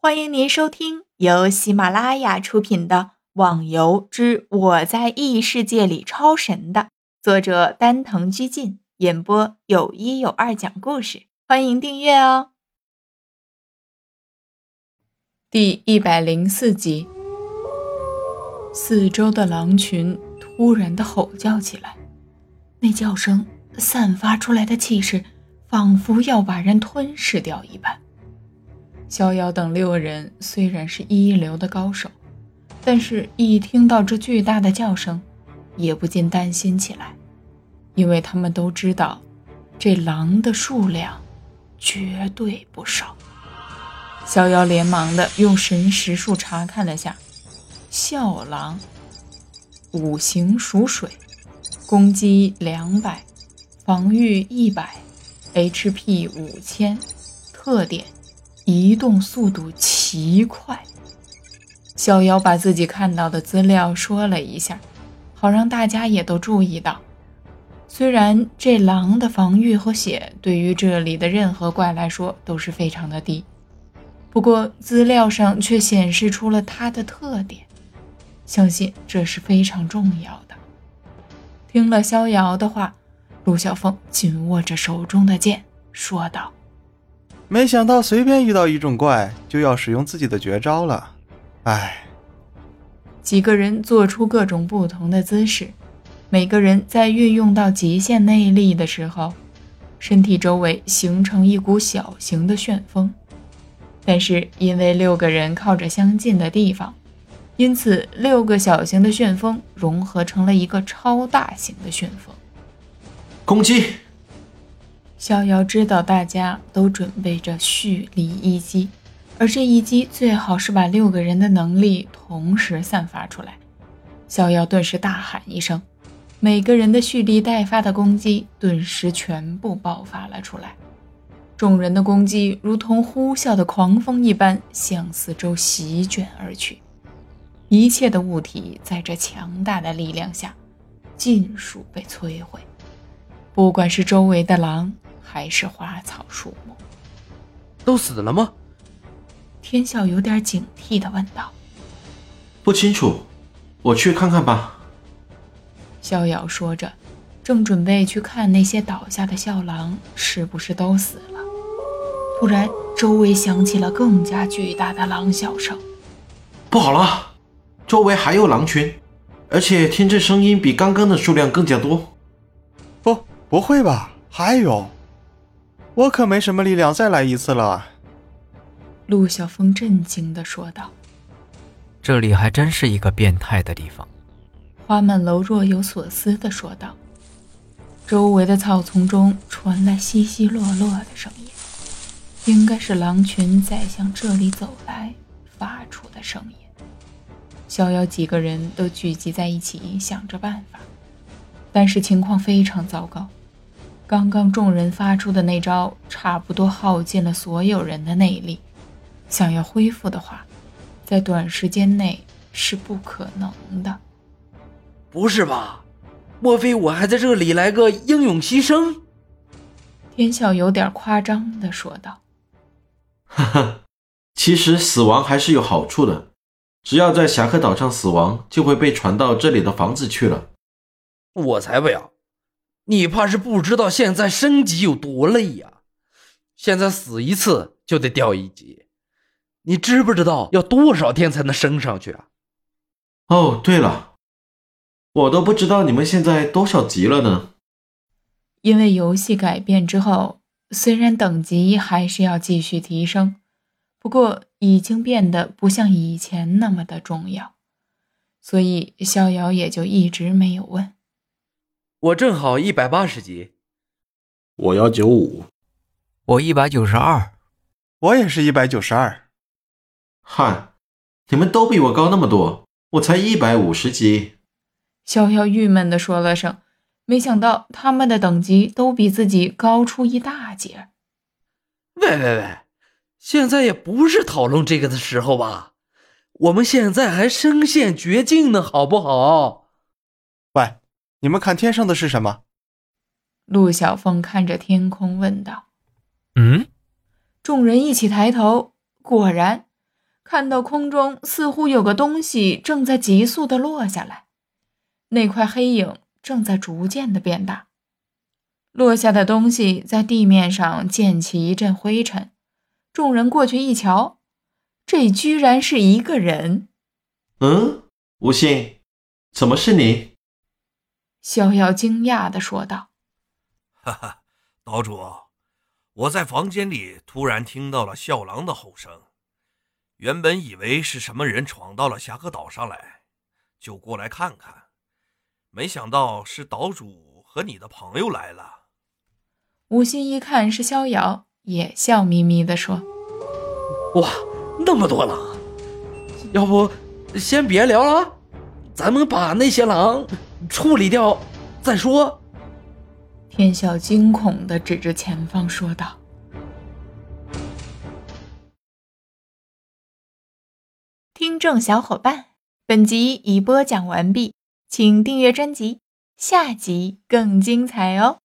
欢迎您收听由喜马拉雅出品的《网游之我在异世界里超神》的作者丹藤居进演播，有一有二讲故事。欢迎订阅哦。第一百零四集，四周的狼群突然的吼叫起来，那叫声散发出来的气势，仿佛要把人吞噬掉一般。逍遥等六人虽然是一流的高手，但是一听到这巨大的叫声，也不禁担心起来，因为他们都知道，这狼的数量绝对不少。逍遥连忙的用神识术查看了下，笑狼，五行属水，攻击两百，防御一百，HP 五千，特点。移动速度奇快。逍遥把自己看到的资料说了一下，好让大家也都注意到。虽然这狼的防御和血对于这里的任何怪来说都是非常的低，不过资料上却显示出了它的特点，相信这是非常重要的。听了逍遥的话，陆小凤紧握着手中的剑，说道。没想到随便遇到一种怪就要使用自己的绝招了，唉。几个人做出各种不同的姿势，每个人在运用到极限内力的时候，身体周围形成一股小型的旋风。但是因为六个人靠着相近的地方，因此六个小型的旋风融合成了一个超大型的旋风。攻击！逍遥知道大家都准备着蓄力一击，而这一击最好是把六个人的能力同时散发出来。逍遥顿时大喊一声，每个人的蓄力待发的攻击顿时全部爆发了出来。众人的攻击如同呼啸的狂风一般向四周席卷而去，一切的物体在这强大的力量下尽数被摧毁，不管是周围的狼。还是花草树木，都死了吗？天笑有点警惕的问道。不清楚，我去看看吧。逍遥说着，正准备去看那些倒下的笑狼是不是都死了。突然，周围响起了更加巨大的狼啸声。不好了，周围还有狼群，而且听这声音比刚刚的数量更加多。不，不会吧？还有。我可没什么力量再来一次了。”陆小峰震惊的说道。“这里还真是一个变态的地方。”花满楼若有所思的说道。周围的草丛中传来稀稀落落的声音，应该是狼群在向这里走来发出的声音。逍遥几个人都聚集在一起，想着办法，但是情况非常糟糕。刚刚众人发出的那招，差不多耗尽了所有人的内力。想要恢复的话，在短时间内是不可能的。不是吧？莫非我还在这里来个英勇牺牲？天笑有点夸张的说道：“哈哈，其实死亡还是有好处的，只要在侠客岛上死亡，就会被传到这里的房子去了。”我才不要！你怕是不知道现在升级有多累呀！现在死一次就得掉一级，你知不知道要多少天才能升上去啊？哦，对了，我都不知道你们现在多少级了呢？因为游戏改变之后，虽然等级还是要继续提升，不过已经变得不像以前那么的重要，所以逍遥也就一直没有问。我正好一百八十级，我要九五，我一百九十二，我也是一百九十二。嗨，你们都比我高那么多，我才一百五十级。逍遥郁闷的说了声，没想到他们的等级都比自己高出一大截。喂喂喂，现在也不是讨论这个的时候吧？我们现在还身陷绝境呢，好不好？喂。你们看天上的是什么？陆小凤看着天空问道。嗯，众人一起抬头，果然看到空中似乎有个东西正在急速的落下来，那块黑影正在逐渐的变大。落下的东西在地面上溅起一阵灰尘，众人过去一瞧，这居然是一个人。嗯，吴信，怎么是你？逍遥惊讶地说道：“哈哈，岛主，我在房间里突然听到了笑狼的吼声，原本以为是什么人闯到了侠客岛上来，就过来看看，没想到是岛主和你的朋友来了。”吴昕一看是逍遥，也笑眯眯地说：“哇，那么多狼，要不先别聊了，咱们把那些狼处理掉再说。”天笑惊恐的指着前方说道：“听众小伙伴，本集已播讲完毕，请订阅专辑，下集更精彩哦。”